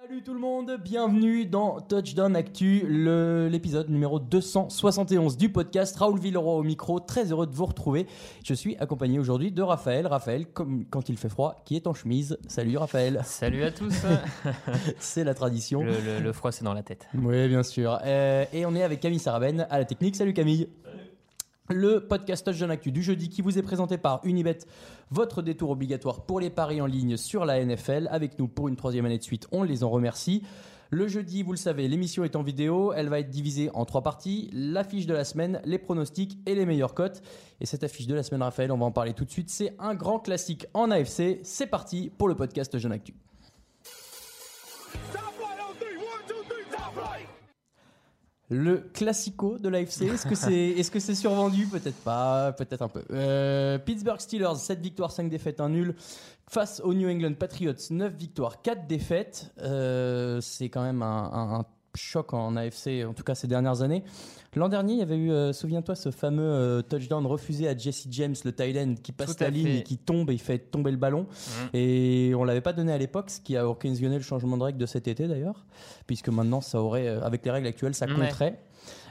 Salut tout le monde, bienvenue dans Touchdown Actu, l'épisode numéro 271 du podcast. Raoul Villeroy au micro, très heureux de vous retrouver. Je suis accompagné aujourd'hui de Raphaël. Raphaël, comme quand il fait froid, qui est en chemise. Salut Raphaël, Salut à tous. c'est la tradition. le, le- le froid, c'est dans la tête. Oui, bien sûr. Euh, et on est avec Camille Sarabène à la technique. Salut Camille. Le podcast Touchdown Actu du jeudi qui vous est présenté par Unibet, votre détour obligatoire pour les paris en ligne sur la NFL. Avec nous pour une troisième année de suite, on les en remercie. Le jeudi, vous le savez, l'émission est en vidéo. Elle va être divisée en trois parties l'affiche de la semaine, les pronostics et les meilleures cotes. Et cette affiche de la semaine, Raphaël, on va en parler tout de suite. C'est un grand classique en AFC. C'est parti pour le podcast Touchdown Actu. Le classico de l'AFC, est-ce que c'est est -ce c'est survendu? Peut-être pas, peut-être un peu. Euh, Pittsburgh Steelers, 7 victoires, 5 défaites, 1 nul. Face aux New England Patriots, 9 victoires, 4 défaites. Euh, c'est quand même un, un- un choc en AFC, en tout cas ces dernières années. L'an dernier, il y avait eu, euh, souviens-toi, ce fameux euh, touchdown refusé à Jesse James, le Thailand, qui passe la ligne et qui tombe et il fait tomber le ballon. Mhm. Et on l'avait pas donné à l'époque, ce qui a occasionné le changement de règle de cet été d'ailleurs, puisque maintenant ça aurait, euh, avec les règles actuelles, ça compterait.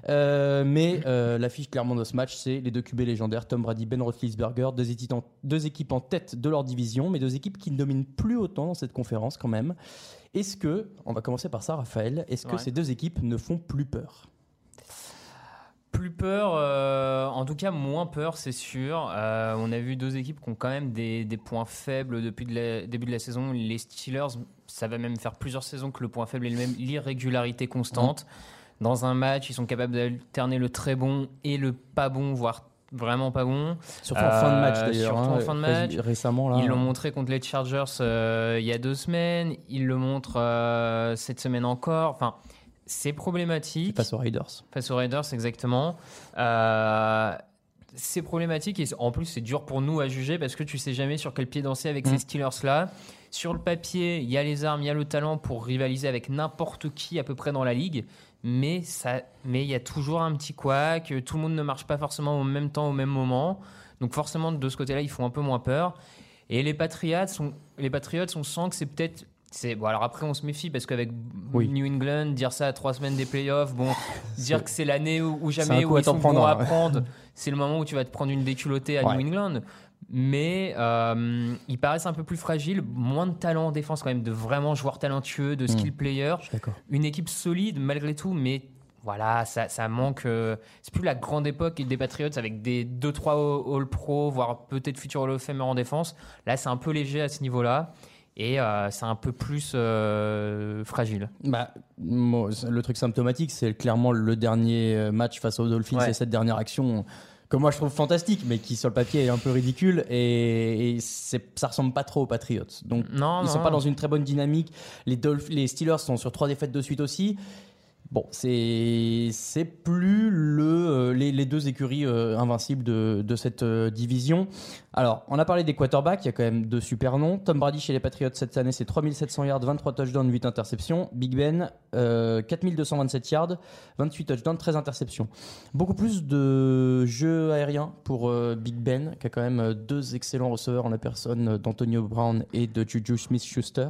Euh, mais euh, l'affiche clairement de ce match, c'est les deux QB légendaires, Tom Brady, Ben Roethlisberger, deux équipes, en, deux équipes en tête de leur division, mais deux équipes qui ne dominent plus autant dans cette conférence quand même. Est-ce que, on va commencer par ça, Raphaël, est-ce que Ouais. ces deux équipes ne font plus peur? Plus peur, euh, en tout cas moins peur, c'est sûr. Euh, on a vu deux équipes qui ont quand même des, des points faibles depuis le début de la saison. Les Steelers, ça va même faire plusieurs saisons que le point faible est le même, l'irrégularité constante. Dans un match, ils sont capables d'alterner le très bon et le pas bon, voire vraiment pas bon. Surtout en fin de match Euh, d'ailleurs. surtout hein, en fin de match. Récemment là. Ils l'ont montré contre les Chargers euh, il y a deux semaines. Ils le montrent euh, cette semaine encore. Enfin, c'est problématique. face aux Raiders. Face aux Raiders, exactement. Euh, c'est problématique et en plus c'est dur pour nous à juger parce que tu sais jamais sur quel pied danser avec Mm. ces Steelers-là. Sur le papier, il y a les armes, il y a le talent pour rivaliser avec n'importe qui à peu près dans la ligue, mais ça, mais il y a toujours un petit couac. Tout le monde ne marche pas forcément au même temps, au même moment. Donc forcément de ce côté-là, ils font un peu moins peur. Et les Patriots, on, les Patriots, on sent que c'est peut-être c'est bon alors après on se méfie parce qu'avec Oui. New England dire ça à trois semaines des playoffs bon dire que c'est l'année où, jamais où ils sont t'en bons prendre, à hein. prendre c'est le moment où tu vas te prendre une déculottée à Ouais. New England mais euh, ils paraissent un peu plus fragiles moins de talent en défense quand même de vraiment joueurs talentueux de skill players suis d'accord. une équipe solide malgré tout mais voilà, ça, ça manque. euh, c'est plus la grande époque des Patriots avec des 2-3 All-Pro, voire peut-être futur Hall of Famer en défense. Là, c'est un peu léger à ce niveau-là. Et euh, c'est un peu plus fragile. Bah, le truc symptomatique, c'est clairement le dernier match face aux Dolphins Ouais. et cette dernière action que moi je trouve fantastique, mais qui sur le papier est un peu ridicule et, ça ressemble pas trop aux Patriots. Donc Non, ils sont non. pas dans une très bonne dynamique. Les, Dolph- les Steelers sont sur trois défaites de suite aussi. Bon, c'est plus le euh, les, deux écuries euh, invincibles de, de cette euh, division. Alors, on a parlé des quarterbacks, il y a quand même deux super noms. Tom Brady chez les Patriots cette année, c'est 3700 yards, 23 touchdowns, 8 interceptions. Big Ben, euh, 4227 yards, 28 touchdowns, 13 interceptions. Beaucoup plus de jeux aériens pour Big Ben, qui a quand même deux excellents receveurs en la personne d'Antonio Brown et de Juju Smith-Schuster.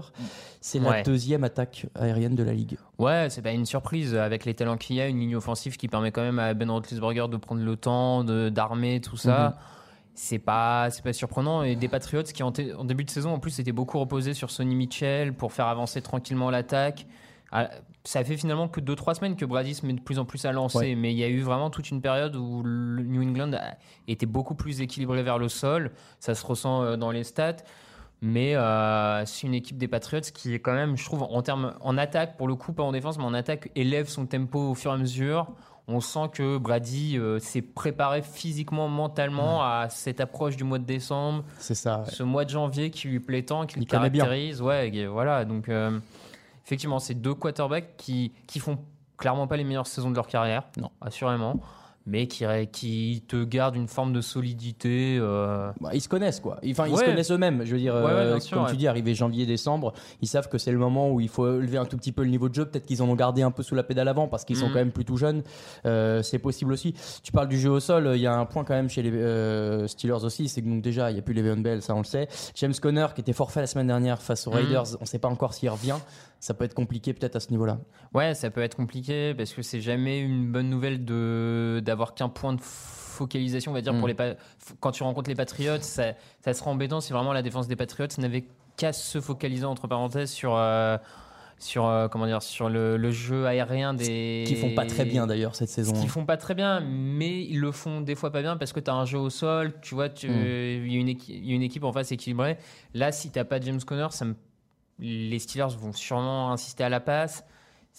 C'est la Ouais. deuxième attaque aérienne de la ligue. Ouais, c'est pas une surprise avec les talents qu'il y a, une ligne offensive qui permet quand même à Ben Roethlisberger de prendre le temps, d'armer tout ça. Mhm. C'est pas, c'est pas surprenant. Et des Patriots qui en, en début de saison en plus étaient beaucoup reposés sur Sonny Mitchell pour faire avancer tranquillement l'attaque. Ah, Ça fait finalement que 2-3 semaines que Brady se met de plus en plus à lancer, Ouais. mais il y a eu vraiment toute une période où le New England était beaucoup plus équilibré vers le sol. Ça se ressent euh, dans les stats. Mais euh, c'est une équipe des Patriots qui est quand même, je trouve, en termes en attaque, pour le coup, pas en défense, mais en attaque, élève son tempo au fur et à mesure. On sent que Brady euh, s'est préparé physiquement, mentalement à cette approche du mois de décembre, C'est ça. ouais. ce mois de janvier qui lui plaît tant, qui le bien. caractérise. Ouais, et voilà. Donc, euh, effectivement, c'est deux quarterbacks qui, qui font clairement pas les meilleures saisons de leur carrière, Non. assurément. Mais qui, qui te garde une forme de solidité. Euh. Bah, ils se connaissent, quoi. Enfin, ils se connaissent eux-mêmes. Je veux dire, euh, comme tu dis, arrivé janvier-décembre, ils savent que c'est le moment où il faut élever un tout petit peu le niveau de jeu. Peut-être qu'ils en ont gardé un peu sous la pédale avant parce qu'ils sont mhm. quand même plutôt jeunes. Euh, c'est possible aussi. Tu parles du jeu au sol, il y a un point quand même chez les Steelers aussi, c'est que donc déjà, il n'y a plus Le'Veon Bell, ça on le sait. James Conner, qui était forfait la semaine dernière face aux mhm. Raiders, on ne sait pas encore s'il revient. Ça peut être compliqué peut-être à ce niveau-là. Ouais, ça peut être compliqué parce que c'est jamais une bonne nouvelle de d'avoir qu'un point de focalisation, on va dire, pour mm. les quand tu rencontres les Patriots, ça, ça sera embêtant si vraiment la défense des Patriots n'avait qu'à se focaliser entre parenthèses sur euh, sur euh, comment dire sur le, jeu aérien des qui font pas très bien d'ailleurs cette saison. Qui font pas très bien, mais ils le font des fois pas bien parce que tu as un jeu au sol, tu vois, mm. il y, a une équipe en face équilibrée. Là, si t'as pas James Conner, ça les Steelers vont sûrement insister à la passe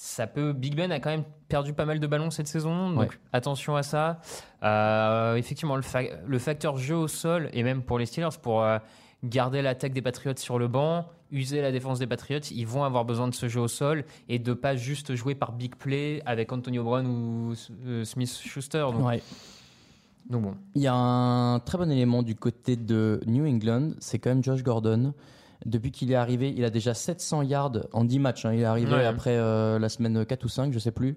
ça peut. Big Ben a quand même perdu pas mal de ballons cette saison, donc attention à ça. Euh, effectivement, le, le, facteur jeu au sol et même pour les Steelers, pour euh, garder l'attaque des Patriots sur le banc, user la défense des Patriots, ils vont avoir besoin de ce jeu au sol et de pas juste jouer par big play avec Antonio Brown ou euh, Smith Schuster. Donc, donc bon. Il y a un très bon élément du côté de New England, c'est quand même Josh Gordon. Depuis qu'il est arrivé, il a déjà 700 yards en 10 matchs. Hein. Il est arrivé après euh, la semaine 4 ou 5, je sais plus.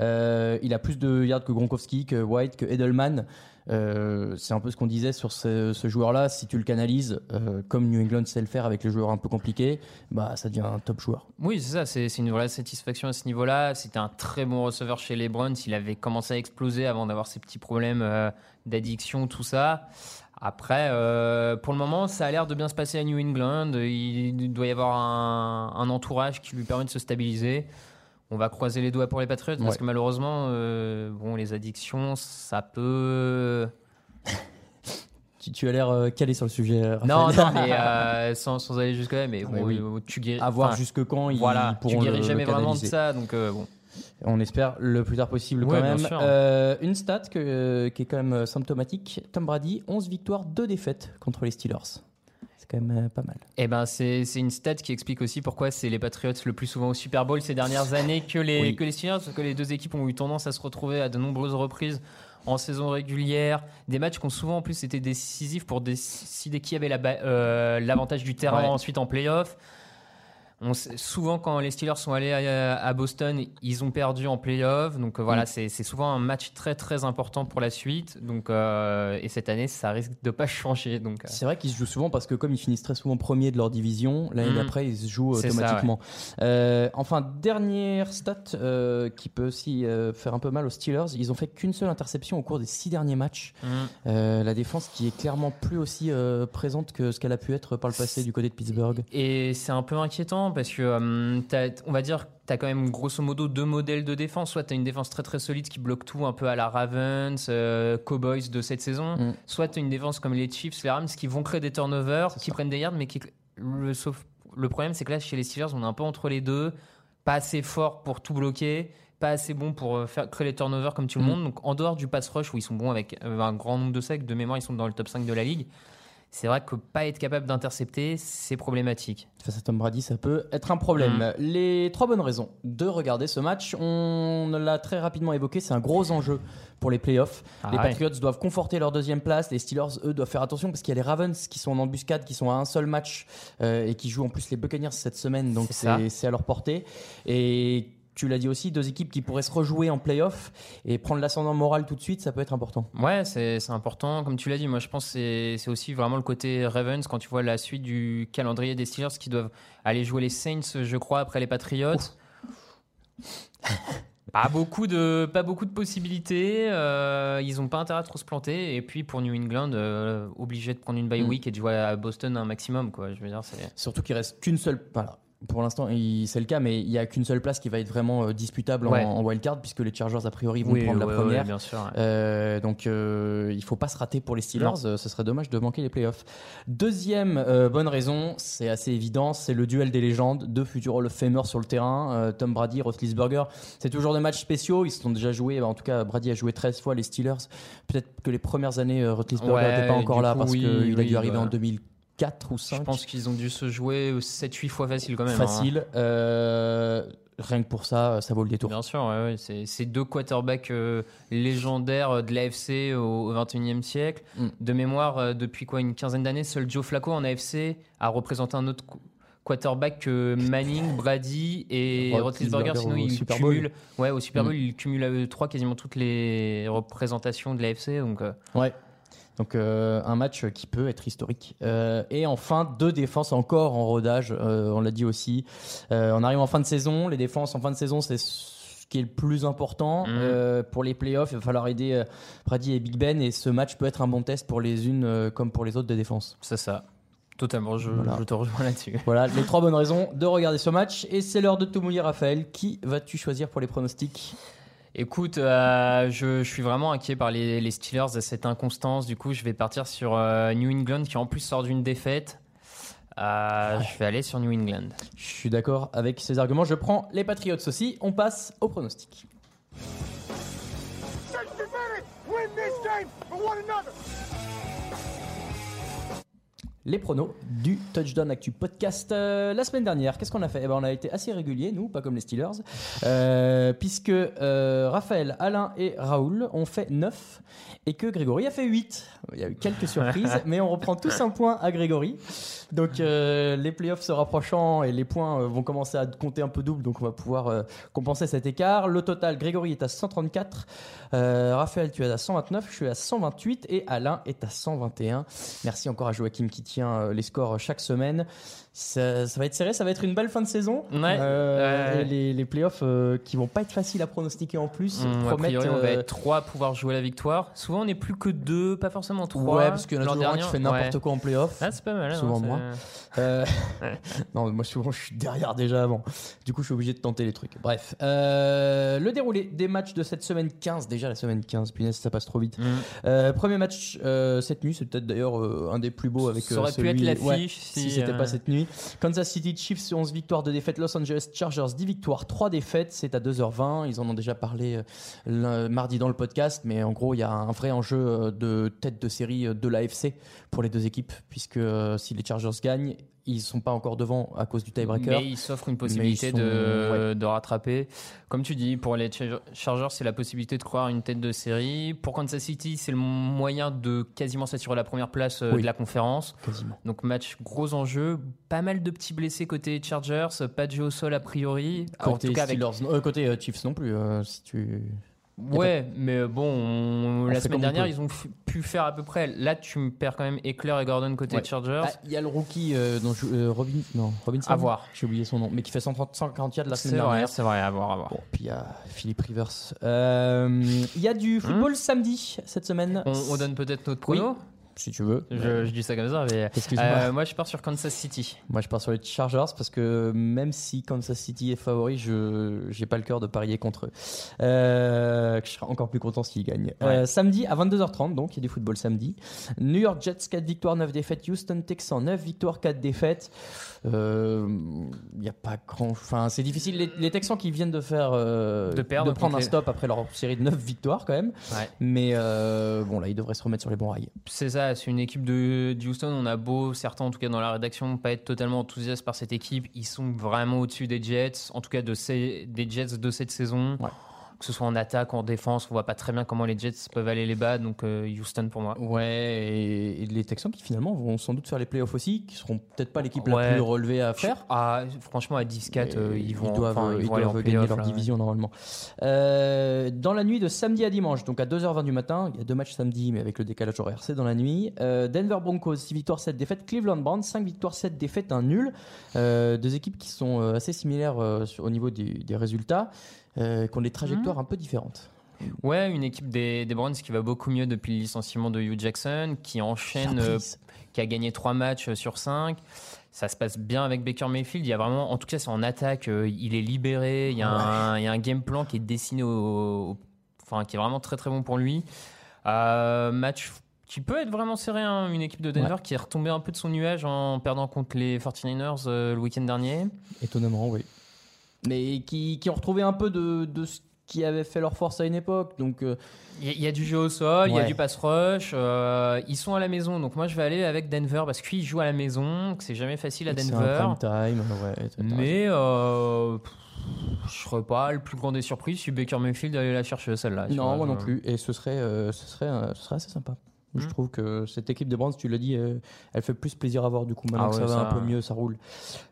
Euh, il a plus de yards que Gronkowski, que White, que Edelman. Euh, c'est un peu ce qu'on disait sur ce, joueur-là. Si tu le canalises, comme New England sait le faire avec les joueurs un peu compliqués, bah, ça devient un top joueur. Oui, c'est ça. C'est une vraie satisfaction à ce niveau-là. C'était un très bon receveur chez les Browns. Il avait commencé à exploser avant d'avoir ses petits problèmes d'addiction, tout ça. Après, euh, pour le moment, ça a l'air de bien se passer à New England. Il doit y avoir un, entourage qui lui permet de se stabiliser. On va croiser les doigts pour les Patriots parce que malheureusement, euh, bon, les addictions, ça peut. tu, as l'air euh, calé sur le sujet. Non, non, mais sans, aller jusque-là, mais bon, tu guéris. À voir jusque quand voilà, ils tu guéris jamais vraiment de ça, donc bon. On espère le plus tard possible quand même. Euh, une stat que, qui est quand même symptomatique. Tom Brady, 11 victoires, 2 défaites contre les Steelers. C'est quand même euh, pas mal. Eh ben, c'est une stat qui explique aussi pourquoi c'est les Patriots le plus souvent au Super Bowl ces dernières années que les, que les Steelers, parce que les deux équipes ont eu tendance à se retrouver à de nombreuses reprises en saison régulière, des matchs qui ont souvent en plus été décisifs pour décider qui avait euh, l'avantage la, du terrain ensuite en playoff souvent, quand les Steelers sont allés à, Boston, ils ont perdu en playoff. Donc euh, voilà, mm. c'est souvent un match très très important pour la suite. Donc, euh, et cette année, ça risque de pas changer. Donc euh. C'est vrai qu'ils se jouent souvent parce que comme ils finissent très souvent premiers de leur division, l'année mm. d'après, ils se jouent automatiquement. enfin, dernière stat qui peut aussi faire un peu mal aux Steelers, ils ont fait qu'une seule interception au cours des six derniers matchs. Mm. la défense qui est clairement plus aussi présente que ce qu'elle a pu être par le passé du côté de Pittsburgh. Et c'est un peu inquiétant parce que euh, on va dire tu as quand même grosso modo deux modèles de défense. Soit tu as une défense très très solide qui bloque tout un peu à la Ravens, euh, Cowboys de cette saison, mm. soit tu as une défense comme les Chiefs, les Rams qui vont créer des turnovers, qui prennent des yards, mais qui le, sauf, le problème c'est que là chez les Steelers on est un peu entre les deux, pas assez fort pour tout bloquer, pas assez bon pour euh, faire créer les turnovers comme tout le mm. monde. Donc en dehors du pass rush où ils sont bons avec un grand nombre de sacs, de mémoire ils sont dans le top 5 de la ligue c'est vrai que pas être capable d'intercepter, c'est problématique. Face à Tom Brady, ça peut être un problème. Mm. Les trois bonnes raisons de regarder ce match, on l'a très rapidement évoqué, c'est un gros enjeu pour les playoffs. Ah les Patriots doivent conforter leur deuxième place, les Steelers, eux, doivent faire attention parce qu'il y a les Ravens qui sont en embuscade, qui sont à un seul match euh, et qui jouent en plus les Buccaneers cette semaine, donc c'est à leur portée. Et tu l'as dit aussi, deux équipes qui pourraient se rejouer en playoff et prendre l'ascendant moral tout de suite, ça peut être important. Ouais, c'est important. Comme tu l'as dit, moi je pense que c'est aussi vraiment le côté Ravens quand tu vois la suite du calendrier des Steelers qui doivent aller jouer les Saints, je crois, après les Patriots. pas beaucoup de pas beaucoup de possibilités. Euh, ils n'ont pas intérêt à trop se planter. Et puis pour New England, euh, obligé de prendre une bye mm. week et de jouer à Boston un maximum. Quoi. Je veux dire, Surtout qu'il reste qu'une seule. Voilà pour l'instant, c'est le cas, mais il n'y a qu'une seule place qui va être vraiment euh, disputable en, wildcard, puisque les Chargers, a priori, vont prendre la première. bien sûr, euh, donc, euh, il ne faut pas se rater pour les Steelers. ce serait dommage de manquer les playoffs. Deuxième bonne raison, c'est assez évident, c'est le duel des légendes, deux futurs Hall of Famers sur le terrain, Tom Brady, Roethlisberger. C'est toujours des matchs spéciaux. Ils se sont déjà joués. En tout cas, Brady a joué 13 fois les Steelers. Peut-être que les premières années, Roethlisberger n'était pas encore là parce qu'il a dû arriver en 2000 4 ou 5. Je pense qu'ils ont dû se jouer 7-8 fois facile quand même. Hein. Facile. Euh, rien que pour ça, ça vaut le détour. Bien sûr, ouais, ouais. c'est deux quarterbacks euh, légendaires de l'AFC au, 21e siècle. Mm. De mémoire, euh, depuis quoi, une quinzaine d'années, seul Joe Flacco en AFC a représenté un autre qu- quarterback que Manning, Brady et Roethlisberger. Sinon, au il Super Bowl. cumule, ouais, au Super Bowl, Mm. il cumule à eux trois quasiment toutes les représentations de l'AFC. Donc, euh, Ouais. Donc euh, un match qui peut être historique. Euh, et enfin, deux défenses encore en rodage, euh, on l'a dit aussi. On arrive en fin de saison, les défenses en fin de saison, c'est ce qui est le plus important. Euh, pour les playoffs, il va falloir aider Brady et Big Ben, et ce match peut être un bon test pour les unes comme pour les autres des défenses. c'est ça. Totalement, je, Voilà. je te rejoins là-dessus. Voilà les trois bonnes raisons de regarder ce match. Et c'est l'heure de tout mouiller, Raphaël. Qui vas-tu choisir pour les pronostics? Écoute, euh, je, je suis vraiment inquiet par les, les Steelers et cette inconstance. Du coup, je vais partir sur euh, New England qui en plus sort d'une défaite. Euh, Je vais aller sur New England. Je suis d'accord avec ces arguments. Je prends les Patriots aussi. On passe au pronostic. Win this game for one another. Les pronos du Touchdown Actu Podcast. Euh, la semaine dernière, qu'est-ce qu'on a fait? Eh ben, On a été assez réguliers, nous, pas comme les Steelers, euh, puisque euh, Raphaël, Alain et Raoul ont fait 9 et que Grégory a fait 8. Il y a eu quelques surprises, mais on reprend tous un point à Grégory. Donc les playoffs se rapprochant et les points vont commencer à compter un peu double, donc on va pouvoir compenser cet écart. Le total, Grégory est à 134, euh, Raphaël tu es à 129, je suis à 128 et Alain est à 121. Merci encore à Joachim qui euh, les scores chaque semaine. Ça, ça va être serré, ça va être une belle fin de saison. Ouais. Euh, Ouais. les, les playoffs euh, qui vont pas être faciles à pronostiquer en plus. Hum, a promettent, priori, on va euh, être trois à pouvoir jouer la victoire. Souvent, on n'est plus que deux, pas forcément trois. Ouais, parce qu'il y en a L'an toujours un qui fait n'importe ouais. quoi en playoff. Ah, c'est pas mal. hein, Souvent c'est- moi. Non, moi souvent je suis derrière déjà avant. Du coup, je suis obligé de tenter les trucs. Bref, le déroulé des matchs de cette semaine 15, déjà la semaine 15, punaise, ça passe trop vite. Euh, premier match cette nuit, c'est peut-être d'ailleurs un des plus beaux avec Ça aurait pu celui- être l'affiche si, si c'était pas cette nuit. Kansas City Chiefs 11 victoires, 2 défaites. Los Angeles Chargers 10 victoires, 3 défaites. C'est à 2h20. Ils en ont déjà parlé euh, mardi dans le podcast, mais en gros, il y a un vrai enjeu euh, de tête de série euh, de l'AFC pour les deux équipes, puisque si les Chargers gagnent, ils sont pas encore devant à cause du tiebreaker. Mais il s'offre une possibilité sont- de, de rattraper. Comme tu dis, pour les Char- Chargers, c'est la possibilité de croire une tête de série. Pour Kansas City, c'est le moyen de quasiment s'assurer la première place euh, Oui. de la conférence. Quasiment. Donc match gros enjeu, pas mal de petits blessés côté Chargers, pas de jeu au sol a priori. en Côté, tout cas avec Steelers, non- euh, côté euh, Chiefs non plus. euh, si tu... Ouais, mais bon, on- la semaine dernière, ils ont pu faire à peu près. Là, tu me perds quand même Eckler et Gordon côté Ouais. Chargers. Ah, Il y a le rookie euh, dont je- euh, Robin, non, Robinson. À voir. J'ai oublié son nom, mais qui fait 130, 140 yards la semaine vrai, dernière. c'est vrai, à voir, à voir. Bon, puis il y a Philippe Rivers. Euh, Il y a du football samedi cette semaine. On, on donne peut-être notre Oui. Si tu veux. je, je dis ça comme ça, mais. Excuse-moi. Euh, moi, je pars sur Kansas City. Moi, je pars sur les Chargers parce que même si Kansas City est favori, je j'ai pas le cœur de parier contre eux. Euh, je serai encore plus content s'ils gagnent. Euh, samedi à 22h30, donc il y a du football samedi. New York Jets 4 victoires, 9 défaites. Houston Texans 9 victoires, 4 défaites. Il y a pas grand. Enfin, c'est difficile. Les, les Texans qui viennent de faire De perdre prendre un les- stop après leur série de 9 victoires quand même. Ouais. Mais bon là, ils devraient se remettre sur les bons rails. C'est ça, c'est une équipe de, Houston. On a beau, certains en tout cas dans la rédaction, pas être totalement enthousiastes par cette équipe. Ils sont vraiment au-dessus des Jets, en tout cas des Jets de cette saison. Que ce soit en attaque, en défense, on voit pas très bien comment les Jets peuvent aller les bas. Donc euh, Houston pour moi. Ouais, et, et les Texans qui finalement vont sans doute faire les playoffs aussi, qui seront peut-être pas l'équipe la plus relevée à faire. Ah, franchement, à 10-4, euh, ils doivent, enfin, ils vont aller en doivent gagner leur là, ouais. division normalement. Euh, dans la nuit de samedi à dimanche, donc à 2h20 du matin, il y a deux matchs samedi, mais avec le décalage horaire, c'est dans la nuit. Euh, Denver Broncos, 6 victoires, 7 défaites. Cleveland Browns, 5 victoires, 7 défaites, un nul. Euh, deux équipes qui sont assez similaires au niveau des, des résultats, euh, qui ont des trajectoires un peu différentes. Ouais, une équipe des, des Browns qui va beaucoup mieux depuis le licenciement de Hugh Jackson, qui enchaîne, euh, qui a gagné 3 matchs sur 5. Ça se passe bien avec Baker Mayfield. Il y a vraiment, en tout cas, c'est en attaque. euh, il est libéré. Il y, a un, il y a un game plan qui est dessiné au, au- enfin, qui est vraiment très très bon pour lui. Euh, match qui peut être vraiment serré. hein, une équipe de Denver qui est retombée un peu de son nuage en perdant contre les 49ers euh, le week-end dernier. Étonnamment, oui. Mais qui, qui ont retrouvé un peu de, de ce qui avait fait leur force à une époque. Donc, euh, Il y, a- il y a du jeu au sol, il y a du pass rush. euh, ils sont à la maison, donc moi je vais aller avec Denver parce qu'ils jouent à la maison, que c'est jamais facile à c'est un Denver. prime time. Ouais. Mais euh, pff, Je serais pas le plus grand des surprises si Baker Mayfield allait la chercher celle-là. Non, vois, moi non plus. Et ce serait, euh, ce serait, ce serait assez sympa. Je Mm. trouve que cette équipe des Browns, tu l'as dit, euh, elle fait plus plaisir à voir du coup. Maintenant Ah que ça va ça, un peu mieux, ça roule.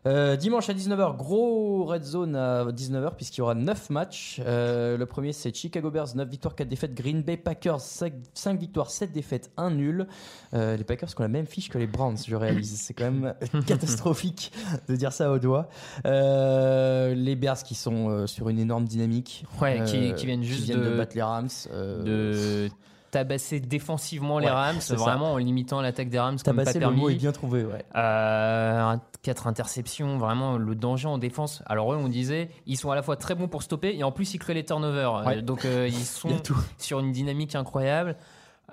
Euh, dimanche à 19h, gros red zone à 19h, puisqu'il y aura 9 matchs. Euh, le premier, c'est Chicago Bears, 9 victoires, 4 défaites. Green Bay Packers, 5, victoires, 7 défaites, 1 nul. Les Packers qui ont la même fiche que les Browns, je réalise. C'est quand même catastrophique de dire ça au doigt. Les Bears qui sont sur une énorme dynamique. Ouais, qui, qui viennent juste viennent de, battre les Rams. de tabasser défensivement les Rams, ça. vraiment en limitant l'attaque des Rams comme pas Tabasser, le mot est bien trouvé, ouais. Euh, quatre interceptions, vraiment le danger en défense. Alors eux, on disait, ils sont à la fois très bons pour stopper et en plus ils créent les turnovers. Ouais. Euh, Donc euh, ils sont Il sur une dynamique incroyable.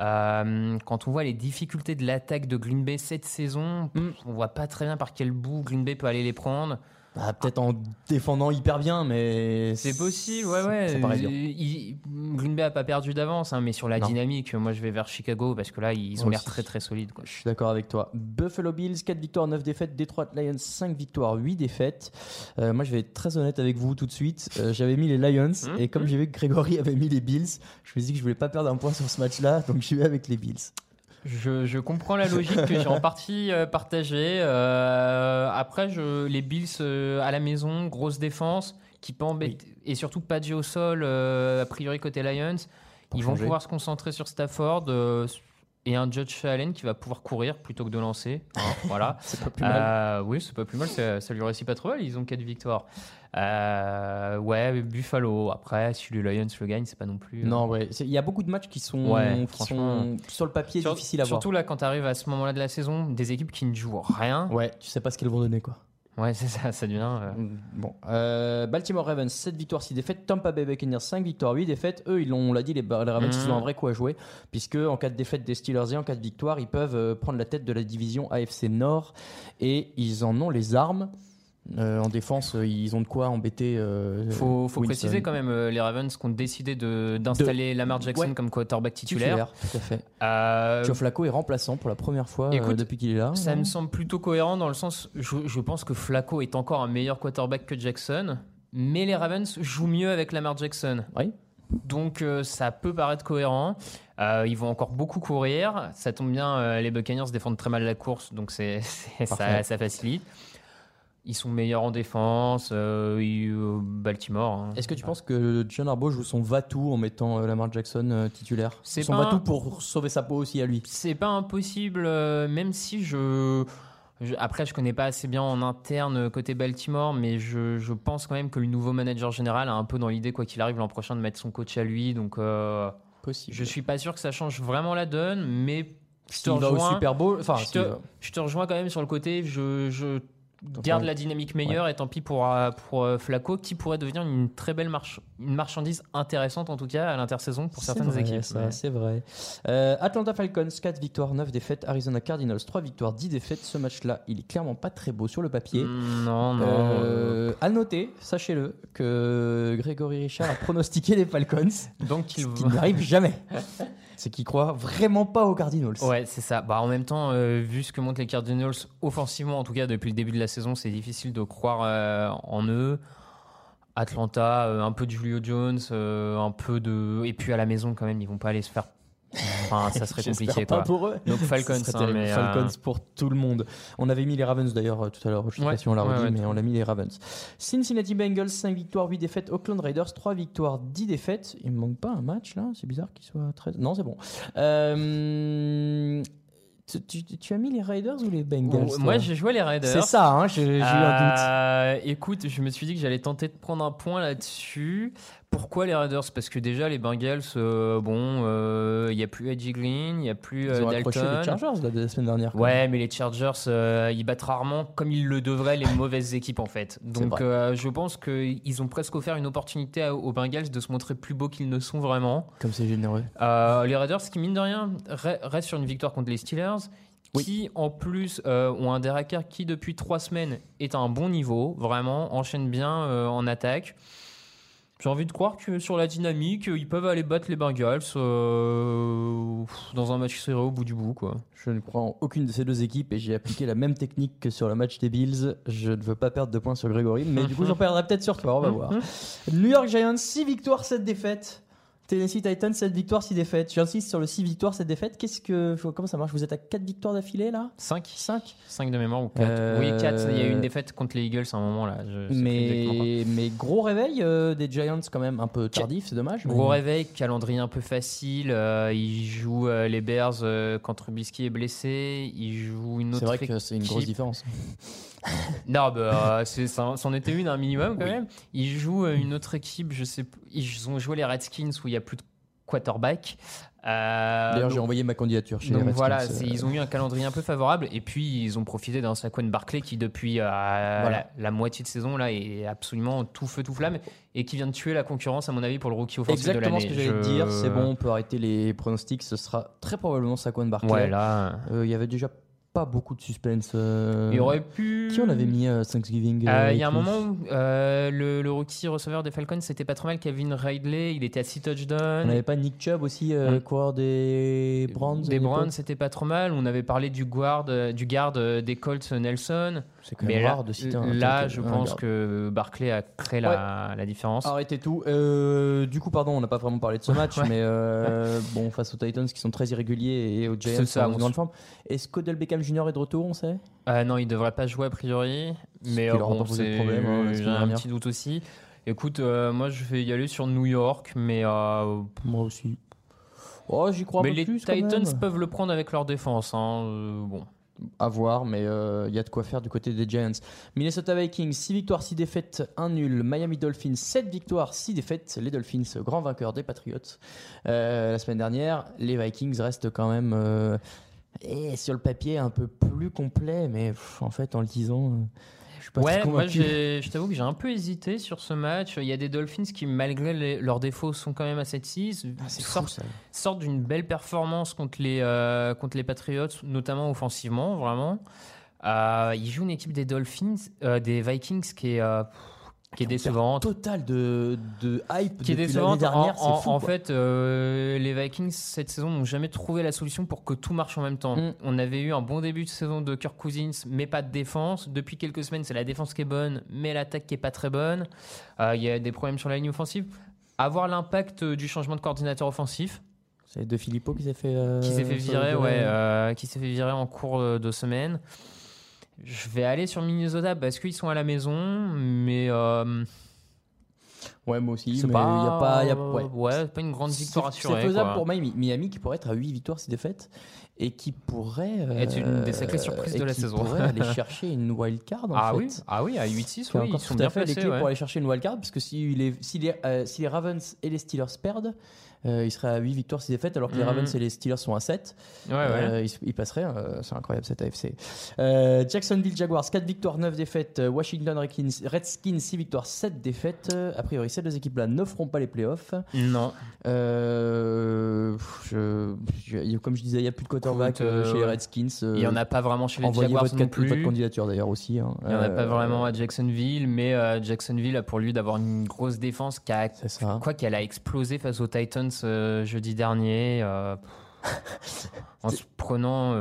Euh, quand on voit les difficultés de l'attaque de Green Bay cette saison, Mm. on voit pas très bien par quel bout Green Bay peut aller les prendre. Ah, Peut-être en défendant hyper bien, mais. C'est possible, ouais, ouais. Ça paraît dur. Il- Green Bay a pas perdu d'avance, hein, mais sur la Non. dynamique, moi je vais vers Chicago parce que là ils ont l'air très très solides. Quoi. Je suis d'accord avec toi. Buffalo Bills, 4 victoires, 9 défaites. Detroit Lions, 5 victoires, 8 défaites. Euh, moi, je vais être très honnête avec vous tout de suite. Euh, J'avais mis les Lions Mhm. et comme j'ai vu que Grégory avait mis les Bills, je me suis dit que je voulais pas perdre un point sur ce match-là, donc je vais avec les Bills. Je, je comprends la logique que j'ai en partie euh, partagée. Euh, après, je, les Bills euh, à la maison, grosse défense, qui peut embêter, et surtout pas de jeu au sol, euh, a priori côté Lions. Pour Ils vont pouvoir se concentrer sur Stafford euh, et un Judge Allen qui va pouvoir courir plutôt que de lancer. hein, voilà. C'est pas plus mal. Euh, oui, c'est pas plus mal, ça, ça lui réussit pas trop mal, ils ont 4 victoires. Euh, ouais, Buffalo, après, si les Lions le gagnent, c'est pas non plus. euh, Non, ouais. Il y a beaucoup de matchs qui sont, Ouais, qui franchement. sont sur le papier Sur- difficiles à voir. Surtout là, quand tu arrives à ce moment-là de la saison, des équipes qui ne jouent rien. Ouais, tu sais pas ce qu'elles vont donner, quoi. Ouais, c'est ça, ça devient. euh, Bon, euh, Baltimore Ravens 7 victoires 6 défaites, Tampa Bay Buccaneers 5 victoires 8 défaites. Eux, ils l'ont, on l'a dit, les, les Ravens ils ont un vrai coup à jouer puisque en cas de défaite des Steelers et en cas de victoire, ils peuvent euh, prendre la tête de la division AFC Nord et ils en ont les armes. Euh, en défense, euh, ils ont de quoi embêter. euh, Faut, faut préciser quand même, euh, les Ravens qui ont décidé de, d'installer Lamar Jackson Ouais. comme quarterback titulaire. titulaire. Tout à fait. Joe Flacco est remplaçant pour la première fois Écoute, depuis qu'il est là. ça me semble plutôt cohérent dans le sens, je, je pense que Flacco est encore un meilleur quarterback que Jackson, mais les Ravens jouent mieux avec Lamar Jackson. Oui. Donc euh, ça peut paraître cohérent. Euh, ils vont encore beaucoup courir. Ça tombe bien, euh, les Buccaneers défendent très mal la course, donc c'est, ça facilite. Ils sont meilleurs en défense. euh, ils- euh, Baltimore. hein. Est-ce que tu penses que John Harbaugh joue son va-tout en mettant euh, Lamar Jackson euh, titulaire? C'est Son pas un- va-tout pour sauver sa peau aussi à lui? C'est pas impossible, euh, même si je, je- Après, je connais pas assez bien en interne euh, côté Baltimore, mais je, je pense quand même que le nouveau manager général a un peu dans l'idée, quoi qu'il arrive l'an prochain, de mettre son coach à lui. Donc, euh, Possible. je suis pas sûr que ça change vraiment la donne, mais je te S'il va au rejoins. Super Bowl, enfin, je, s'il te, va- je te rejoins quand même sur le côté. Je, je garde la dynamique meilleure et tant pis pour, euh, pour euh, Flacco, qui pourrait devenir une très belle marche, une marchandise intéressante en tout cas à l'intersaison pour certaines vrai, équipes. c'est vrai. Euh, Atlanta Falcons, 4 victoires, 9 défaites. Arizona Cardinals, 3 victoires, 10 défaites. Ce match-là, il est clairement pas très beau sur le papier. Mm, Non, non. euh, à noter, sachez-le, que Grégory Richard a pronostiqué les Falcons, donc ce il qui n'arrive jamais. C'est qu'il croit vraiment pas aux Cardinals. Ouais, c'est ça. Bah, en même temps, euh, vu ce que montrent les Cardinals, offensivement, en tout cas depuis le début de la saison, c'est difficile de croire euh, en eux. Atlanta, euh, un peu de Julio Jones, un peu de. Et puis à la maison, quand même, ils vont pas aller se faire. Enfin, ça serait compliqué, pas quoi. pour eux. Donc Falcons, hein, terrible. mais, euh, Falcons pour tout le monde. On avait mis les Ravens d'ailleurs euh, tout à l'heure, je sais Ouais, pas si on l'a redit, ouais, mais tout- on l'a mis les Ravens. Cincinnati Bengals, 5 victoires, 8 défaites. Oakland Raiders, 3 victoires, 10 défaites. Il me manque pas un match là, c'est bizarre qu'il soit 13. Non, c'est bon. Euh, tu, tu- tu as mis les Raiders ou les Bengals toi Moi, j'ai joué les Raiders. C'est ça, hein, j'ai eu un doute. Euh, Écoute, je me suis dit que j'allais tenter de prendre un point là-dessus. Pourquoi les Raiders? Parce que déjà, les Bengals, euh, bon, il n'y a plus Edgy Green, il n'y a plus Ils euh, Dalton. les Chargers là, de la semaine dernière. Ouais, mais les Chargers, euh, ils battent rarement, comme ils le devraient, les mauvaises équipes en fait. Donc euh, je pense qu'ils ont presque offert une opportunité à- aux Bengals de se montrer plus beaux qu'ils ne sont vraiment. Comme c'est généreux. Euh, les Raiders, qui mine de rien, re- restent sur une victoire contre les Steelers, Oui. qui en plus euh, ont un Derek qui depuis trois semaines est à un bon niveau, vraiment, enchaîne bien euh, en attaque. J'ai envie de croire que sur la dynamique, ils peuvent aller battre les Bengals euh, dans un match serré au bout du bout. Quoi. Je ne crois en aucune de ces deux équipes et j'ai appliqué la même technique que sur le match des Bills. Je ne veux pas perdre de points sur Grégory, mais du coup j'en perdrai peut-être sur toi, on va voir. New York Giants, 6 victoires, 7 défaites. Tennessee Titans, 7 victoires, 6 défaites. J'insiste sur le 6 victoires, 7 défaites. Qu'est-ce que, comment ça marche? Vous êtes à 4 victoires d'affilée là? 5 5 5 de mémoire ou 4 Euh, Oui, 4. Il y a eu une défaite contre les Eagles à un moment là. Je mais, mais gros réveil euh, des Giants quand même, un peu tardif, c'est dommage. mais- Gros réveil, calendrier un peu facile. euh, ils jouent euh, les Bears euh, quand Trubisky est blessé. Ils jouent une autre C'est vrai que c'est une grosse différence. Non, bah, euh, c'en était une un minimum quand même. Ils jouent euh, une autre équipe, je sais Ils ont joué les Redskins où il n'y a plus de quarterback. Euh, D'ailleurs, j'ai envoyé ma candidature chez donc les voilà, euh, ils ont eu un calendrier un peu favorable et puis ils ont profité d'un Saquon Barclay qui depuis euh, la, la moitié de saison là est absolument tout feu tout flamme et qui vient de tuer la concurrence à mon avis pour le rookie offensif de Exactement l'année. ce que j'allais te Je- dire. C'est bon, on peut arrêter les pronostics. Ce sera très probablement Saquon Barkley. Ouais là, Euh, Il y avait déjà pas beaucoup de suspense. euh, il aurait pu. Qui on avait mis à Thanksgiving Euh, euh, Il y a un moment où euh, le, le rookie receveur des Falcons, c'était pas trop mal. Kevin Ridley, il était à 6 On touchdowns. n'avait pas Nick Chubb aussi, euh, On- coureur des Browns Des Browns, c'était pas trop mal. On avait parlé du guard, euh, du garde euh, des Colts, Nelson. C'est quand même Mais là, rare de citer un là tel- je un pense que Barclay a créé la, la différence. Arrêtez tout. Euh, du coup, pardon, on n'a pas vraiment parlé de ce match, Ouais. mais euh, bon, face aux Titans qui sont très irréguliers et aux Giants C'est ça, en grande forme. Est-ce qu'Odell Beckham Jr. est de retour, on sait? Euh, non, il devrait pas jouer a priori. Mais qui bon, pas hein, j'ai un dernière. petit doute aussi. Écoute, euh, moi je vais y aller sur New York, mais, Moi aussi. Oh, j'y crois mais un peu les plus quand Titans même. peuvent le prendre avec leur défense. hein. Euh, bon. À voir, mais il y a de quoi faire du côté des Giants. Minnesota Vikings, 6 victoires, 6 défaites, 1 nul. Miami Dolphins, 7 victoires, 6 défaites. Les Dolphins, grand vainqueur des Patriots. Euh, la semaine dernière, les Vikings restent quand même euh, et sur le papier un peu plus complet, mais en fait, en le disant, euh, suis pas Ouais, moi je t'avoue que j'ai un peu hésité sur ce match. Il y a des Dolphins qui, malgré les- leurs défauts, sont quand même à 7-6. Ah, sortent, d'une belle performance contre les, euh, contre les Patriots, notamment offensivement, vraiment. Euh, ils jouent une équipe des Dolphins, euh, des Vikings qui est, qui est décevante. Total de, de hype Qui est décevante. dernière, en, c'est fou. en fait, euh, les Vikings cette saison n'ont jamais trouvé la solution pour que tout marche en même temps. Mm. On avait eu un bon début de saison de Kirk Cousins, mais pas de défense. Depuis quelques semaines, c'est la défense qui est bonne, mais l'attaque qui est pas très bonne. Euh, Il y a des problèmes sur la ligne offensive. Avoir l'impact euh, du changement de coordinateur offensif, c'est de Filippo qui s'est fait, euh, qui s'est fait virer, ouais, qui s'est fait virer en cours de semaine. Je vais aller sur Minnesota parce qu'ils sont à la maison, mais euh, Ouais, moi aussi. c'est pas, y a pas, y a- ouais. ouais, pas une grande victoire assurée. C'est faisable quoi. pour Miami, Miami qui pourrait être à 8 victoires, 6 défaites et qui pourrait euh, Être une des sacrées surprises de la qui saison. pourrait aller chercher une wild card en Ah fait. oui, ah oui, à 8-6, Qui a oui, ils sont tout à bien fait les placés. clés ouais. pour aller chercher une wild card parce que si les, si les, euh, si les Ravens et les Steelers perdent, euh, ils seraient à 8 victoires, 6 défaites alors que les Mhm. Ravens et les Steelers sont à 7. Ouais, ouais. Euh, ils, ils passeraient, euh, c'est incroyable cette AFC. Euh, Jacksonville Jaguars, 4 victoires, 9 défaites. Washington Redskins, Redskins 6 victoires, 7 défaites. A priori, ces deux équipes-là ne feront pas les playoffs. Non. Je, je- comme je disais, il n'y a plus de quarterback chez les. Redskins. Il n'y en a pas vraiment chez les Envoyez Jaguars votre, cat- votre plus. candidature d'ailleurs aussi. hein. Il n'y en a pas vraiment à Jacksonville, mais Jacksonville a pour lui d'avoir une grosse défense qui a, quoi qu'elle a explosé face aux Titans euh, jeudi dernier. euh, en se prenant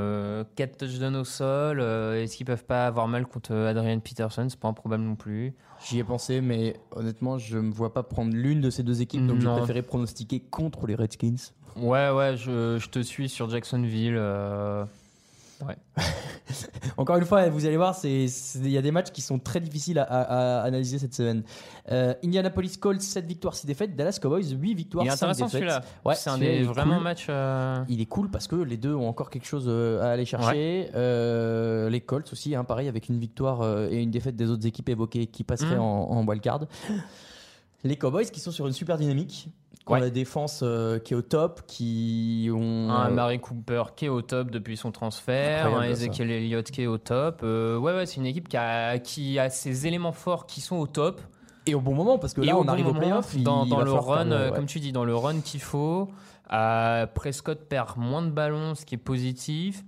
4 touchdowns au sol, euh, est-ce qu'ils peuvent pas avoir mal contre Adrian Peterson? C'est pas improbable non plus. J'y ai pensé, mais honnêtement, je ne me vois pas prendre l'une de ces deux équipes, donc j'ai préféré pronostiquer contre les Redskins. Ouais, ouais, je, je te suis sur Jacksonville. euh, Encore une fois, vous allez voir, il y a des matchs qui sont très difficiles à, à- à analyser cette semaine. Euh, Indianapolis Colts, 7 victoires, 6 défaites. Dallas Cowboys, 8 victoires, Il est 5 intéressant défaites. celui-là. Ouais, c'est un des vraiment cool. matchs. euh, Il est cool parce que les deux ont encore quelque chose euh, à aller chercher. Euh, les Colts aussi, hein, pareil, avec une victoire et une défaite des autres équipes évoquées qui passeraient en, en wildcard. Les Cowboys qui sont sur une super dynamique, qui ont la défense euh, qui est au top, qui ont. Un euh, Mary Cooper qui est au top depuis son transfert, un. Ezekiel Elliott qui est au top. Euh, ouais, ouais, c'est une équipe qui a, qui a ses éléments forts qui sont au top. et au bon moment, parce que là, on bon arrive au playoff. Dans, dans le run, ouais. comme tu dis, dans le run qu'il faut. Euh, Prescott perd moins de ballons, ce qui est positif.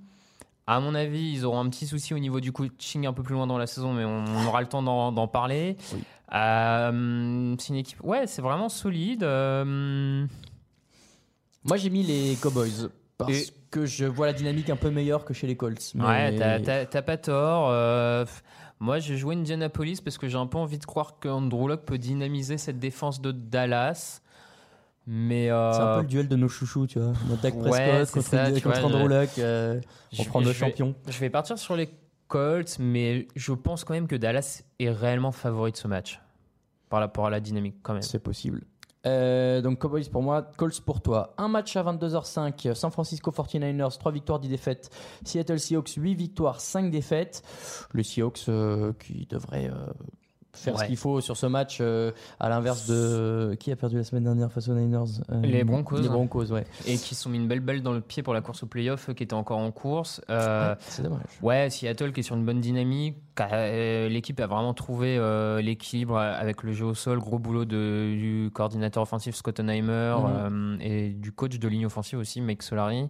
À mon avis, ils auront un petit souci au niveau du coaching un peu plus loin dans la saison, mais on, on aura le temps d'en d'en parler. Oui. Euh, c'est une équipe. Ouais, c'est vraiment solide. euh, Moi, j'ai mis les Cowboys parce Et- que je vois la dynamique un peu meilleure que chez les Colts. mais- Ouais, t'as- pas tort. euh, moi, j'ai joué Indianapolis parce que j'ai un peu envie de croire qu'Andrew Luck peut dynamiser cette défense de Dallas. Mais euh, C'est un peu le duel de nos chouchous, tu vois. Notre Dak Ouais, Prescott c'est contre, ça, tu contre vois, Andrew je- Luck. euh, on je- prend vais- champions. Je vais partir sur les Colts, mais je pense quand même que Dallas est réellement favori de ce match par rapport à la dynamique quand même. C'est possible. Euh, donc Cowboys pour moi, Colts pour toi. Un match à 22h05, San Francisco 49ers, 3 victoires, 10 défaites. Seattle Seahawks, 8 victoires, 5 défaites. Les Seahawks euh, qui devraient euh, faire ce Ouais. qu'il faut sur ce match, euh, à l'inverse de... Qui a perdu la semaine dernière face aux Niners Euh, Les Broncos. Les Broncos, ouais. Et qui se sont mis une belle balle dans le pied pour la course au playoff euh, qui était encore en course. Euh, C'est dommage. Ouais, Seattle qui est sur une bonne dynamique. L'équipe a vraiment trouvé l'équilibre avec le jeu au sol. Gros boulot de, du coordinateur offensif Scott Honheimer euh, et du coach de ligne offensive aussi, Mike Solari.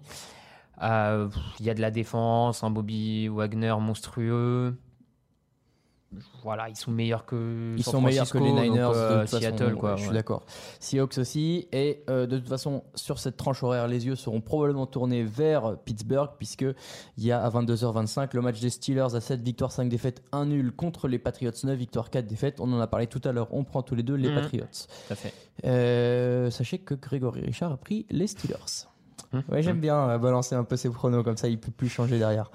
Il y a de la défense, un Bobby Wagner monstrueux. Voilà, ils sont meilleurs que Ils San sont meilleurs que les donc, Niners euh, de toute façon, Seattle, quoi. ouais, Je suis d'accord. Seahawks aussi. Et euh, de toute façon, sur cette tranche horaire, les yeux seront probablement tournés vers Pittsburgh, puisque il y a à 22h25 le match des Steelers à 7 victoires, 5 défaites, 1 nul contre les Patriots, 9 victoires, 4 défaites. On en a parlé tout à l'heure. On prend tous les deux les Mhm. Patriots. Tout à fait. Euh, sachez que Grégory Richard a pris les Steelers. Ouais, j'aime bien euh, balancer un peu ses pronos comme ça, il peut plus changer derrière.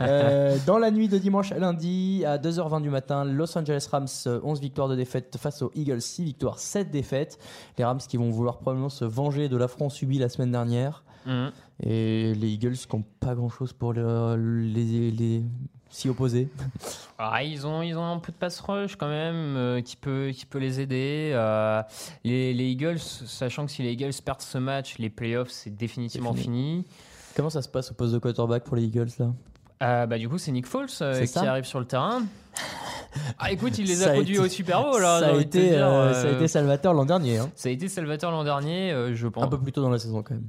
Euh, dans la nuit de dimanche à lundi, à 2h20 du matin, Los Angeles Rams, euh, 11 victoires de défaite face aux Eagles, 6 victoires, 7 défaites. Les Rams qui vont vouloir probablement se venger de l'affront subi la semaine dernière. Mhm. Et les Eagles qui n'ont pas grand chose pour le- les, les- s'y opposer. Ah, ils, ont, ils ont un peu de pass rush quand même euh, qui, peut, qui peut les aider. Euh, les, les Eagles, sachant que si les Eagles perdent ce match, les playoffs, c'est définitivement fini. Comment ça se passe au poste de quarterback pour les Eagles là? Euh, bah, du coup, c'est Nick Foles qui ça arrive sur le terrain. Ah, écoute, il les Ça a a conduits été- au Super Bowl. là, ça, j'ai a été, dire, euh, ça a été salvateur l'an dernier. hein. ça a été Salvatore l'an dernier, euh, je pense. Un peu plus tôt dans la saison quand même.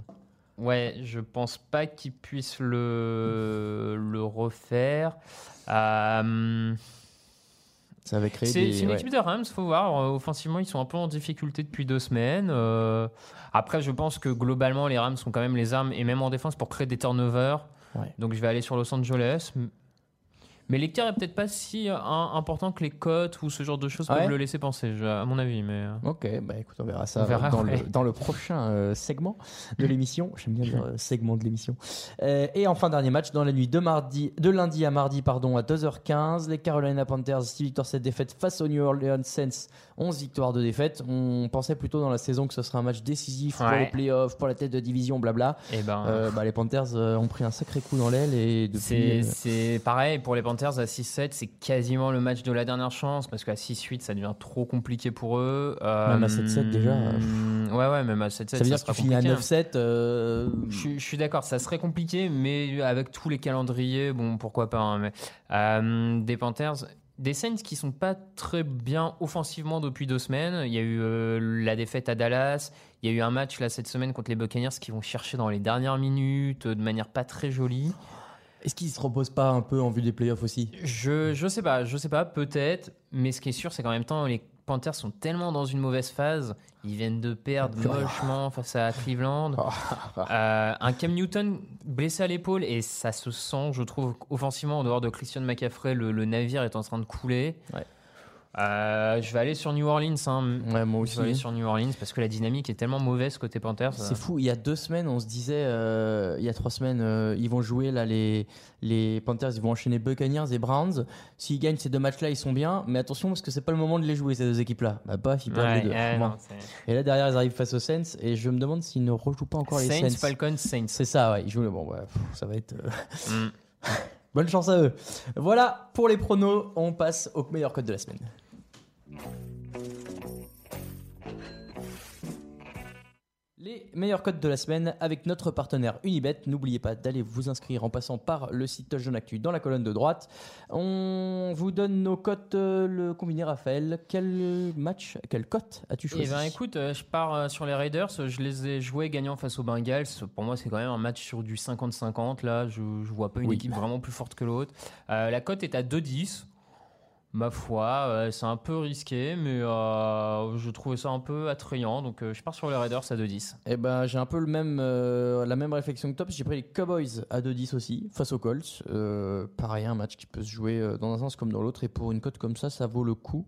Ouais, je pense pas qu'il puisse le, le refaire. Euh, Ça avait créé C'est des... une ouais. équipe de Rams, faut voir. Euh, Offensivement, ils sont un peu en difficulté depuis deux semaines. Euh, après, je pense que globalement, les Rams sont quand même les armes, et même en défense, pour créer des turnovers. Ouais. Donc, je vais aller sur Los Angeles. Mais l'écart est peut-être pas si euh, important que les cotes ou ce genre de choses Ah ouais peuvent le laisser penser, je- à mon avis. Mais euh, Ok, bah écoute, on verra ça On verra, dans, ouais. le, dans le prochain euh, segment de l'émission. J'aime bien dire euh, segment de l'émission. Euh, et enfin, dernier match dans la nuit de, mardi, de lundi à mardi pardon, à 2h15. Les Carolina Panthers, 6 victoires, 7 défaites face aux New Orleans Saints, 11 victoires, 2 défaites. On pensait plutôt dans la saison que ce serait un match décisif pour Ouais. les playoffs, pour la tête de division, blabla. eh ben, Euh, bah, les Panthers euh, ont pris un sacré coup dans l'aile et depuis. C'est euh, c'est pareil pour les Panthers à 6-7, c'est quasiment le match de la dernière chance parce qu'à 6-8 ça devient trop compliqué pour eux. Euh, Même à 7-7 déjà, euh, Ouais, ouais, même à 7-7 ça veut dire que tu finis à compliqué, hein. 9-7. euh, Je, suis- je suis d'accord, ça serait compliqué, mais avec tous les calendriers, bon, pourquoi pas. hein, mais, euh, des Panthers, des Saints qui sont pas très bien offensivement depuis deux semaines. Il y a eu la défaite à Dallas. Il y a eu un match là cette semaine contre les Buccaneers qui vont chercher dans les dernières minutes de manière pas très jolie. Est-ce qu'ils se reposent pas un peu en vue des playoffs aussi? Je, je sais pas, je sais pas, peut-être. Mais ce qui est sûr, c'est qu'en même temps, les Panthers sont tellement dans une mauvaise phase. Ils viennent de perdre mochement face à Cleveland. Euh, un Cam Newton blessé à l'épaule et ça se sent, je trouve, offensivement en dehors de Christian McCaffrey, le, le navire est en train de couler. Ouais. Euh, je vais aller sur New Orleans. hein. Ouais, moi Je vais aller sur New Orleans parce que la dynamique est tellement mauvaise côté Panthers. C'est fou. Il y a deux semaines, on se disait, euh, il y a trois semaines, euh, ils vont jouer là les les Panthers, ils vont enchaîner Buccaneers et Browns. S'ils gagnent ces deux matchs-là, ils sont bien. Mais attention parce que c'est pas le moment de les jouer ces deux équipes-là. Bah paf, ils perdent Ouais, les deux. ouais, non, Et là derrière, ils arrivent face aux Saints et je me demande s'ils ne rejouent pas encore les Saints, Saints. Falcons, Saints. C'est ça, ouais. Ils jouent. Bon, pff, ça va être. euh, Mm. Bonne chance à eux. Voilà pour les pronos. On passe au meilleur code de la semaine. Les meilleurs codes de la semaine avec notre partenaire Unibet. N'oubliez pas d'aller vous inscrire en passant par le site Touchdown Actu dans la colonne de droite. On vous donne nos cotes, euh, le combiné Raphaël. Quel match, quelle cote as-tu Eh choisi ben écoute, euh, je pars euh, sur les Raiders. Je les ai joués gagnants face aux Bengals. Pour moi, c'est quand même un match sur du 50-50. Là, je, je vois pas une Oui. équipe vraiment plus forte que l'autre. La cote est à 2-10. Ma foi, euh, c'est un peu risqué, mais euh, je trouvais ça un peu attrayant. Donc euh, je pars sur les Raiders à 2-10. Eh ben, j'ai un peu le même, euh, la même réflexion que que J'ai pris les Cowboys à 2-10 aussi, face aux Colts. Pareil, un match qui peut se jouer dans un sens comme dans l'autre. Et pour une cote comme ça, ça vaut le coup.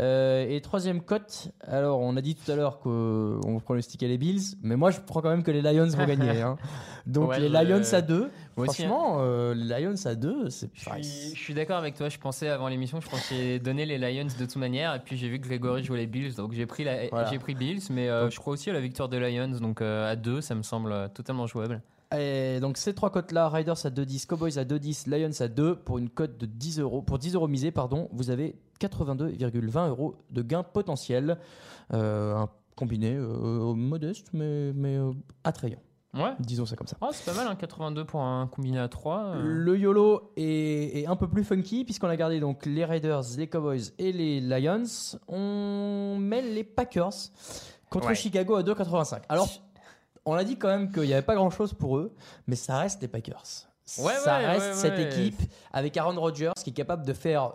Et troisième cote, alors on a dit tout à l'heure qu'on pronostiquait les Bills. Mais moi, je prends quand même que les Lions vont gagner. hein. Donc Ouais, les Lions à 2. Moi aussi, hein. Franchement, euh, Lions à 2, c'est Je suis, je suis d'accord avec toi. Je pensais avant l'émission, je pensais donner les Lions de toute manière. Et puis j'ai vu que Grégory jouait les Bills. Donc j'ai pris, la, Voilà. j'ai pris Bills. Mais euh, je crois aussi à la victoire des Lions. Donc euh, à 2, ça me semble totalement jouable. Et donc ces trois cotes là, Riders à 2,10, Cowboys à 2,10, Lions à 2 pour une cote de 10 euros. Pour 10 euros misés, pardon, vous avez 82,20 euros de gain potentiel. Euh, un combiné euh, modeste mais, mais euh, attrayant. Ouais. Disons ça comme ça. Oh, c'est pas mal, hein, 82 pour un combiné à 3. Le YOLO est, est un peu plus funky puisqu'on a gardé donc les Raiders, les Cowboys et les Lions. On met les Packers contre Ouais. Chicago à 2,85. Alors, on a dit quand même qu'il n'y avait pas grand chose pour eux, mais ça reste les Packers. Ouais, ça ouais, reste ouais, cette ouais. équipe avec Aaron Rodgers qui est capable de faire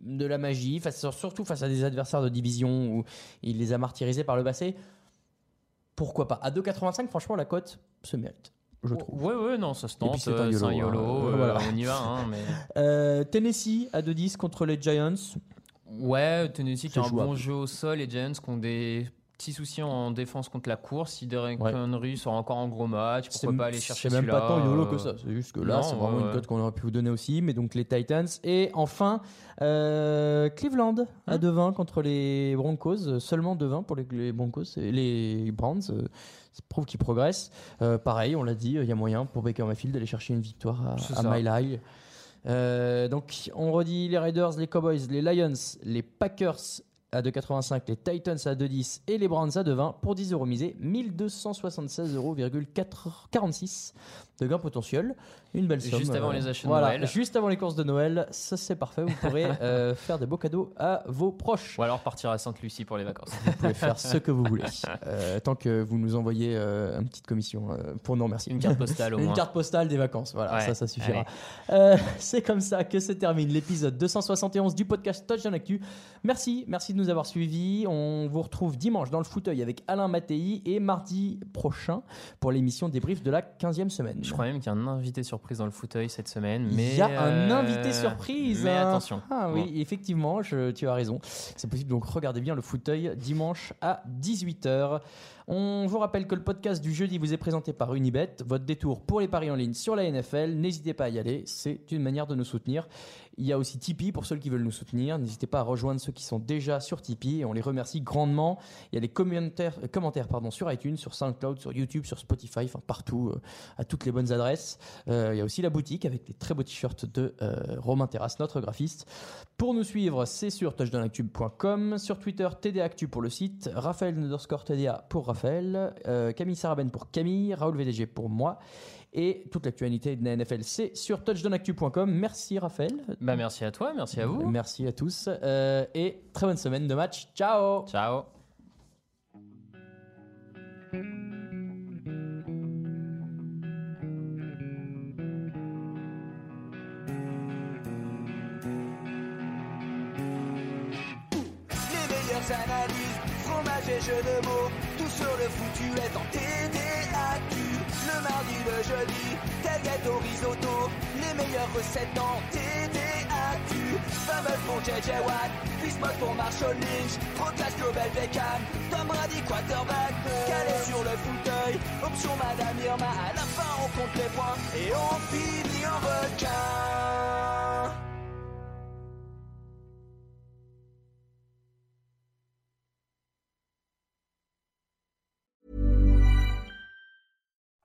de la magie, face, surtout face à des adversaires de division où il les a martyrisés par le passé. Pourquoi pas? À 2,85, franchement, la cote se mérite, je trouve. Ouais, ouais, non, ça se tente. c'est un euh, YOLO, C'est un. YOLO. Euh, euh, voilà. On y va, hein, mais. Euh, Tennessee à 2-10 contre les Giants. Ouais, Tennessee qui a un jouable. bon jeu au sol. Les Giants qui ont des petits soucis en défense contre la course. Si Derek Ouais. Henry sort encore en gros match, pourquoi pas aller chercher C'est même pas tant YOLO euh, que ça. C'est juste que là, c'est vraiment ouais, une cote qu'on aurait pu vous donner aussi. Mais donc les Titans. Et enfin, euh, Cleveland à Hein 2-20 contre les Broncos. Seulement 2-20 pour les, les Broncos et les Browns. euh, Ça prouve qu'ils progressent. Euh, pareil, on l'a dit, il y a moyen pour Baker Mayfield d'aller chercher une victoire à, à. Mile High. Euh, donc on redit les Raiders, les Cowboys, les Lions, les Packers à 2,85, les Titans à 2,10 et les Browns à 2,20 pour 10 euros misés, 1276,46 euros de gain potentiel. Une belle somme. Juste avant euh, les achats de voilà, Noël. Juste avant les courses de Noël, ça c'est parfait. Vous pourrez euh, faire des beaux cadeaux à vos proches. Ou alors partir à Sainte-Lucie pour les vacances. Vous pouvez faire ce que vous voulez. Euh, tant que vous nous envoyez une petite commission pour nous remercier. Une carte postale au Une moins. carte postale des vacances, voilà, Ouais, ça, ça suffira. c'est comme ça que se termine l'épisode 271 du podcast Touchdown Actu. Merci, merci de nous avoir suivis. On vous retrouve dimanche dans le fauteuil avec Alain Mattei et mardi prochain pour l'émission débrief de la 15e semaine. Je crois même qu'il y a un invité surprise dans le fauteuil cette semaine. Mais Il y a un euh, invité surprise. Mais attention. Ah oui, Bon. effectivement, je- tu as raison. C'est possible, donc regardez bien le fauteuil dimanche à 18h. On vous rappelle que le podcast du jeudi vous est présenté par Unibet, votre détour pour les paris en ligne sur la NFL. N'hésitez pas à y aller, c'est une manière de nous soutenir. Il y a aussi Tipeee pour ceux qui veulent nous soutenir. N'hésitez pas à rejoindre ceux qui sont déjà sur Tipeee et on les remercie grandement. Il y a des commentaires, euh, commentaires sur iTunes, sur SoundCloud, sur YouTube, sur Spotify, enfin partout, euh, à toutes les bonnes adresses. Euh, il y a aussi la boutique avec des très beaux t-shirts de Romain Terrasse, notre graphiste. Pour nous suivre, c'est sur touchdownactu.com, sur Twitter, TDActu pour le site, Raphaël TDA pour Raphaël, euh, Camille Sarabène pour Camille, Raoul VDG pour moi. Et toute l'actualité de la NFL, c'est sur touchdownactu.com. Merci Raphaël. Bah, merci à toi, merci à vous. Merci à tous. euh, et très bonne semaine de match. Ciao Ciao. Les meilleures analyses, et jeux de mots, tout sur le foutu est en TDAQ. Le mardi, le jeudi, tailgate au risotto, les meilleures recettes en TDAQ. Fumble pour JJ Watt, Bismuth pour Marshall Lynch, Proclass Global Beckham, Tom Brady quarterback, calé sur le fauteuil, option Madame Irma, à la fin on compte les points et on finit en requin.